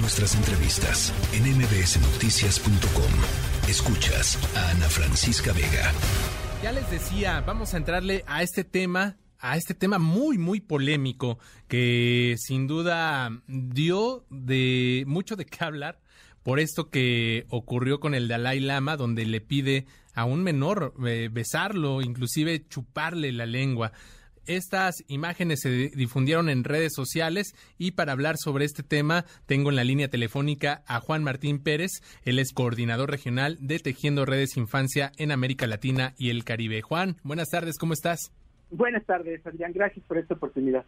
Nuestras entrevistas en mbsnoticias.com. Escuchas a Ana Francisca Vega. Ya les decía, vamos a entrarle a este tema a este tema muy, muy polémico que sin duda dio de mucho de qué hablar por esto que ocurrió con el Dalai Lama, donde le pide a un menor eh, besarlo, inclusive chuparle la lengua. Estas imágenes se difundieron en redes sociales y para hablar sobre este tema tengo en la línea telefónica a Juan Martín Pérez, él es coordinador regional de Tejiendo Redes Infancia en América Latina y el Caribe. Juan, buenas tardes, ¿cómo estás? Buenas tardes, Adrián. Gracias por esta oportunidad.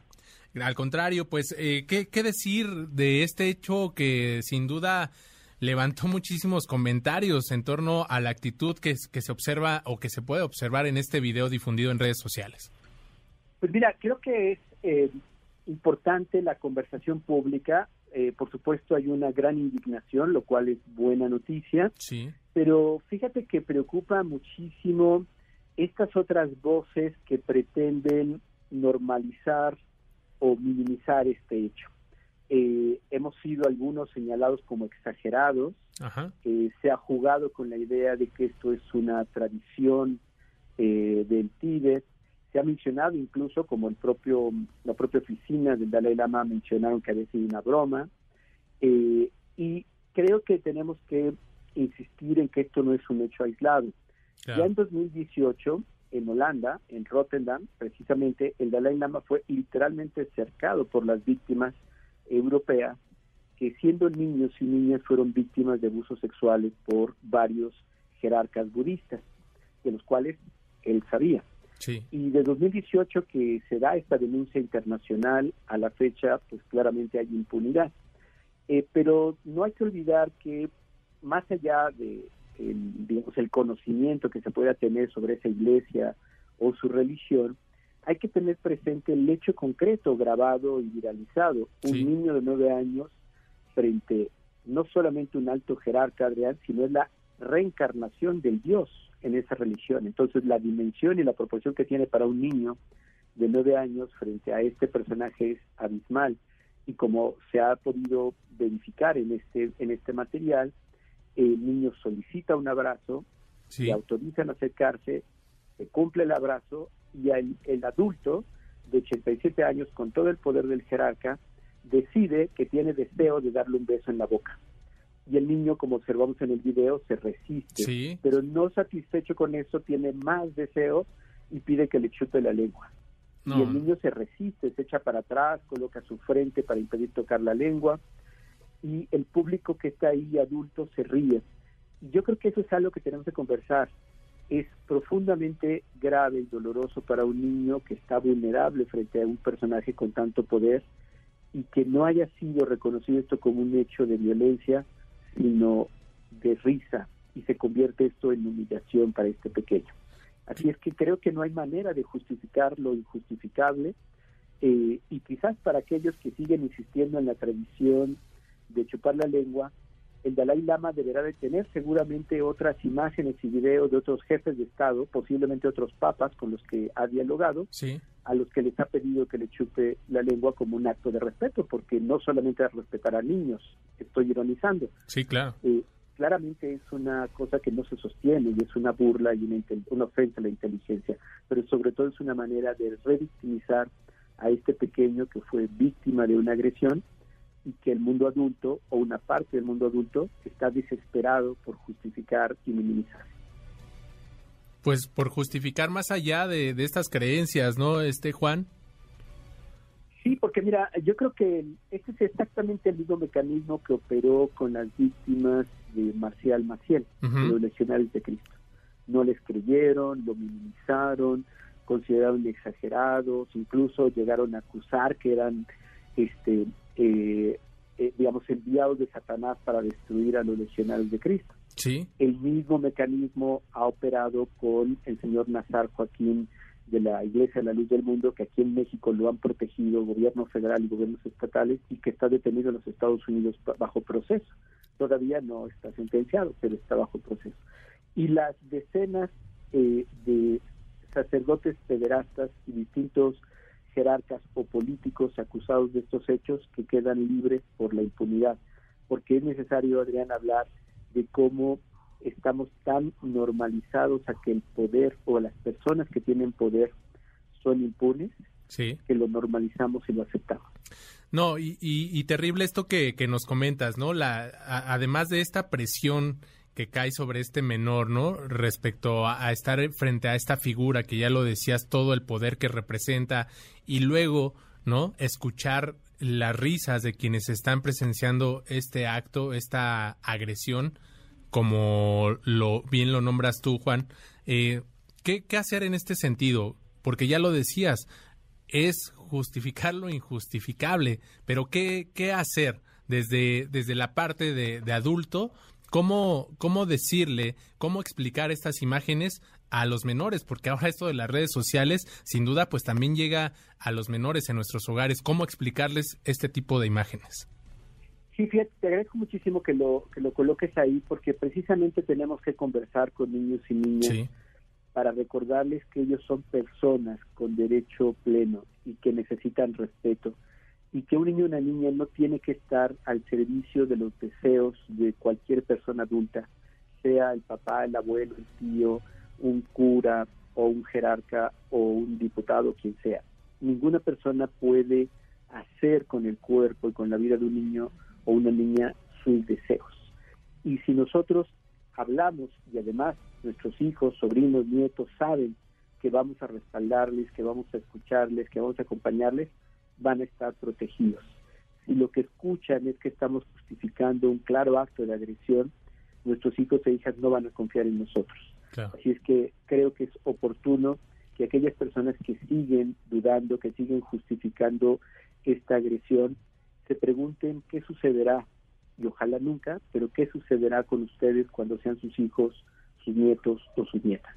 Al contrario, pues, eh, ¿qué, ¿qué, decir de este hecho que sin duda levantó muchísimos comentarios en torno a la actitud que, que se observa o que se puede observar en este video difundido en redes sociales? Pues mira, creo que es eh, importante la conversación pública. Eh, por supuesto, hay una gran indignación, lo cual es buena noticia. Sí. Pero fíjate que preocupa muchísimo estas otras voces que pretenden normalizar o minimizar este hecho. Eh, hemos sido algunos señalados como exagerados. se ha jugado con la idea de que esto es una tradición del Tíbet se ha mencionado incluso como el propio la propia oficina del Dalai Lama mencionaron que había sido una broma eh, y creo que tenemos que insistir en que esto no es un hecho aislado. Ya en 2018 en Holanda, en Rotterdam, precisamente el Dalai Lama fue literalmente cercado por las víctimas europeas que siendo niños y niñas fueron víctimas de abusos sexuales por varios jerarcas budistas, de los cuales él sabía. Y de 2018 que se da esta denuncia internacional a la fecha, pues claramente hay impunidad. Eh, pero no hay que olvidar que más allá de el, digamos, el conocimiento que se pueda tener sobre esa iglesia o su religión, hay que tener presente el hecho concreto grabado y viralizado. Un niño de nueve años frente no solamente un alto jerarca, Adrián, sino es la reencarnación del Dios en esa religión. Entonces la dimensión y la proporción que tiene para un niño de nueve años frente a este personaje es abismal. Y como se ha podido verificar en este, en este material, el niño solicita un abrazo, se autorizan a acercarse, se cumple el abrazo y el, el adulto de 87 años, con todo el poder del jerarca, decide que tiene deseo de darle un beso en la boca y el niño, como observamos en el video, se resiste. Pero no satisfecho con eso, tiene más deseo y pide que le chute la lengua. Y el niño se resiste, se echa para atrás, coloca su frente para impedir tocar la lengua. Y el público que está ahí, adulto, se ríe. Y yo creo que eso es algo que tenemos que conversar. Es profundamente grave y doloroso para un niño que está vulnerable frente a un personaje con tanto poder y que no haya sido reconocido esto como un hecho de violencia, sino de risa y se convierte esto en humillación para este pequeño. Así es que creo que no hay manera de justificar lo injustificable eh, y quizás para aquellos que siguen insistiendo en la tradición de chupar la lengua, el Dalai Lama deberá de tener seguramente otras imágenes y videos de otros jefes de Estado, posiblemente otros papas con los que ha dialogado, a los que les ha pedido que le chupe la lengua como un acto de respeto, porque no solamente es respetar a niños, estoy ironizando. Sí, claro. Eh, claramente es una cosa que no se sostiene y es una burla y una, una ofensa a la inteligencia, pero sobre todo es una manera de revictimizar a este pequeño que fue víctima de una agresión y que el mundo adulto o una parte del mundo adulto está desesperado por justificar y minimizar. Pues por justificar más allá de, estas creencias, ¿no, este Juan? Sí, porque mira, yo creo que este es exactamente el mismo mecanismo que operó con las víctimas de Marcial Maciel, los legionarios de Cristo. No les creyeron, lo minimizaron, consideraron exagerados, incluso llegaron a acusar que eran este eh, eh, digamos, enviados de Satanás para destruir a los legionarios de Cristo. Sí. El mismo mecanismo ha operado con el señor Nazar Joaquín de la Iglesia de la Luz del Mundo, que aquí en México lo han protegido gobierno federal y gobiernos estatales y que está detenido en los Estados Unidos bajo proceso. Todavía no está sentenciado, pero está bajo proceso. Y las decenas eh, de sacerdotes pederastas y distintos jerarcas o políticos acusados de estos hechos que quedan libres por la impunidad. porque es necesario, Adrián, hablar de cómo estamos tan normalizados a que el poder o las personas que tienen poder son impunes, sí. que lo normalizamos y lo aceptamos. No, y, terrible esto que, nos comentas, ¿no? La, además de esta presión que cae sobre este menor, ¿no? Respecto a, estar frente a esta figura que ya lo decías, todo el poder que representa y luego, ¿no? Escuchar las risas de quienes están presenciando este acto, esta agresión, como lo bien lo nombras tú, Juan. Eh, ¿qué, ¿Qué hacer en este sentido? Porque ya lo decías, es justificar lo injustificable, pero ¿qué, qué hacer desde, desde la parte de, de adulto? ¿Cómo, ¿Cómo decirle, cómo explicar estas imágenes a los menores? Porque ahora esto de las redes sociales, sin duda, pues también llega a los menores en nuestros hogares. ¿Cómo explicarles este tipo de imágenes? Sí, fíjate, te agradezco muchísimo que lo, que lo coloques ahí, porque precisamente tenemos que conversar con niños y niñas para recordarles que ellos son personas con derecho pleno y que necesitan respeto y que un niño o una niña no tiene que estar al servicio de los deseos de cualquier persona adulta, sea el papá, el abuelo, el tío, un cura o un jerarca o un diputado, quien sea. Ninguna persona puede hacer con el cuerpo y con la vida de un niño o una niña sus deseos. Y si nosotros hablamos y además nuestros hijos, sobrinos, nietos saben que vamos a respaldarles, que vamos a escucharles, que vamos a acompañarles, van a estar protegidos. Si lo que escuchan es que estamos justificando un claro acto de agresión, nuestros hijos e hijas no van a confiar en nosotros. Así es que creo que es oportuno que aquellas personas que siguen dudando, que siguen justificando esta agresión, se pregunten qué sucederá, y ojalá nunca, pero qué sucederá con ustedes cuando sean sus hijos, sus nietos o sus nietas.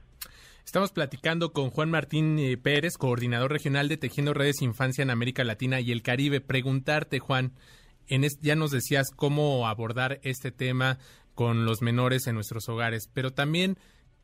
Estamos platicando con Juan Martín eh, Pérez, coordinador regional de Tejiendo Redes Infancia en América Latina y el Caribe. Preguntarte, Juan, en ya nos decías cómo abordar este tema con los menores en nuestros hogares, pero también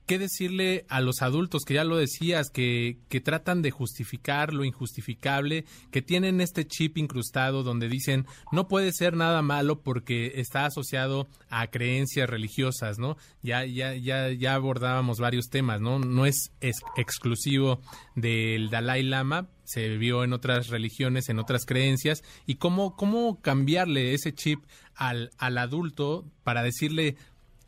¿qué decirle a los adultos que ya lo decías, que, que, tratan de justificar lo injustificable, que tienen este chip incrustado donde dicen no puede ser nada malo porque está asociado a creencias religiosas, ¿no? Ya, ya, ya, ya abordábamos varios temas, ¿no? No es, exclusivo del Dalai Lama, se vio en otras religiones, en otras creencias, y cómo, cómo cambiarle ese chip al, al adulto para decirle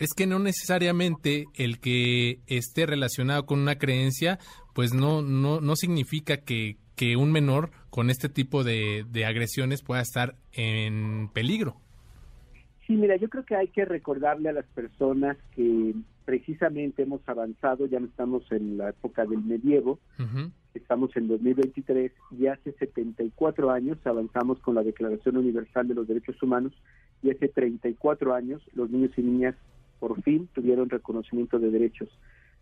es que no necesariamente el que esté relacionado con una creencia, pues no, no, no significa que, que un menor con este tipo de, de agresiones pueda estar en peligro. Sí, mira, yo creo que hay que recordarle a las personas que precisamente hemos avanzado, ya no estamos en la época del medievo, estamos en 2023 y hace 74 años avanzamos con la Declaración Universal de los Derechos Humanos y hace 34 años los niños y niñas por fin tuvieron reconocimiento de derechos.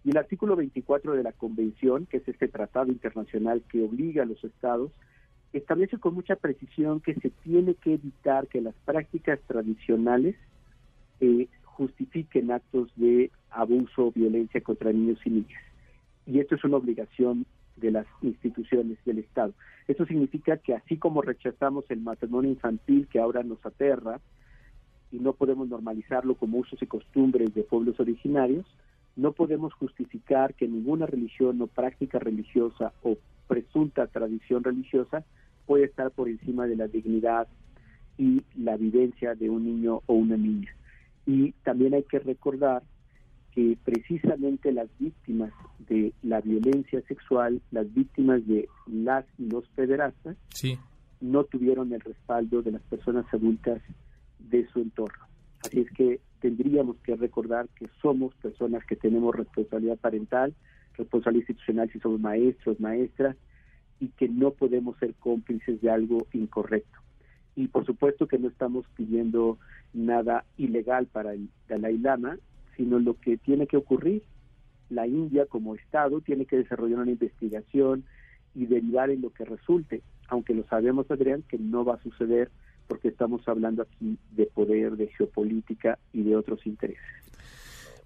Y el artículo 24 de la Convención, que es este tratado internacional que obliga a los estados, establece con mucha precisión que se tiene que evitar que las prácticas tradicionales eh, justifiquen actos de abuso o violencia contra niños y niñas. Y esto es una obligación de las instituciones del Estado. Eso significa que así como rechazamos el matrimonio infantil que ahora nos aterra, y no podemos normalizarlo como usos y costumbres de pueblos originarios, no podemos justificar que ninguna religión o práctica religiosa o presunta tradición religiosa puede estar por encima de la dignidad y la vivencia de un niño o una niña. Y también hay que recordar que precisamente las víctimas de la violencia sexual, las víctimas de las y los pederastas, no tuvieron el respaldo de las personas adultas de su entorno. Así es que tendríamos que recordar que somos personas que tenemos responsabilidad parental, responsabilidad institucional si somos maestros, maestras, y que no podemos ser cómplices de algo incorrecto. Y por supuesto que no estamos pidiendo nada ilegal para el Dalai Lama, sino lo que tiene que ocurrir. La India como Estado tiene que desarrollar una investigación y derivar en lo que resulte, aunque lo sabemos, Adrián, que no va a suceder porque estamos hablando aquí de poder, de geopolítica y de otros intereses.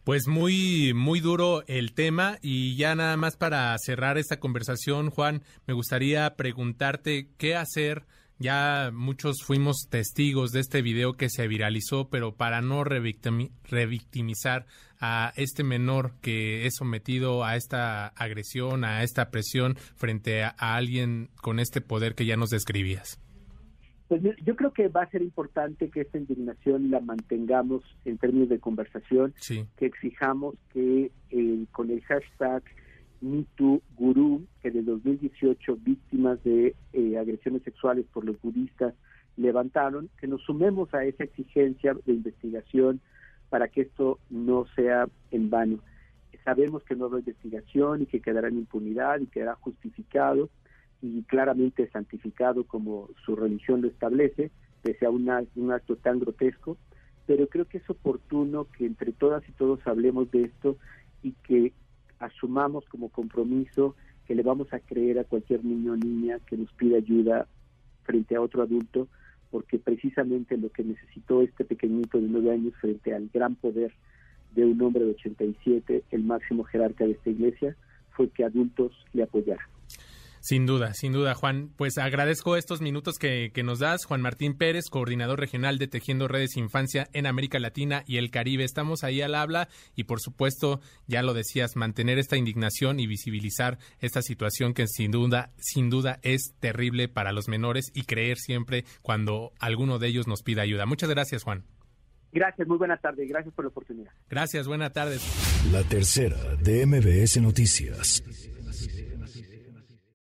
Pues muy, muy duro el tema y ya nada más para cerrar esta conversación, Juan, me gustaría preguntarte qué hacer Ya muchos fuimos testigos de este video que se viralizó, pero para no revictimizar a este menor que es sometido a esta agresión, a esta presión frente a, alguien con este poder que ya nos describías. Pues yo creo que va a ser importante que esta indignación la mantengamos en términos de conversación, que exijamos que eh, con el hashtag MeTooGuru, que de 2018 víctimas de eh, agresiones sexuales por los budistas levantaron, que nos sumemos a esa exigencia de investigación para que esto no sea en vano. Sabemos que no habrá investigación y que quedará en impunidad y quedará justificado y claramente santificado como su religión lo establece, pese a un acto tan grotesco, pero creo que es oportuno que entre todas y todos hablemos de esto y que asumamos como compromiso que le vamos a creer a cualquier niño o niña que nos pida ayuda frente a otro adulto, porque precisamente lo que necesitó este pequeñito de nueve años frente al gran poder de un hombre de 87, el máximo jerarca de esta iglesia, fue que adultos le apoyaran. Sin duda, sin duda, Juan. Pues agradezco estos minutos que, nos das. Juan Martín Pérez, coordinador regional de Tejiendo Redes Infancia en América Latina y el Caribe. Estamos ahí al habla y, por supuesto, ya lo decías, mantener esta indignación y visibilizar esta situación que sin duda, sin duda es terrible para los menores y creer siempre cuando alguno de ellos nos pida ayuda. Muchas gracias, Juan. Gracias, muy buena tarde. Gracias por la oportunidad. Gracias, buena tarde. La tercera de MBS Noticias.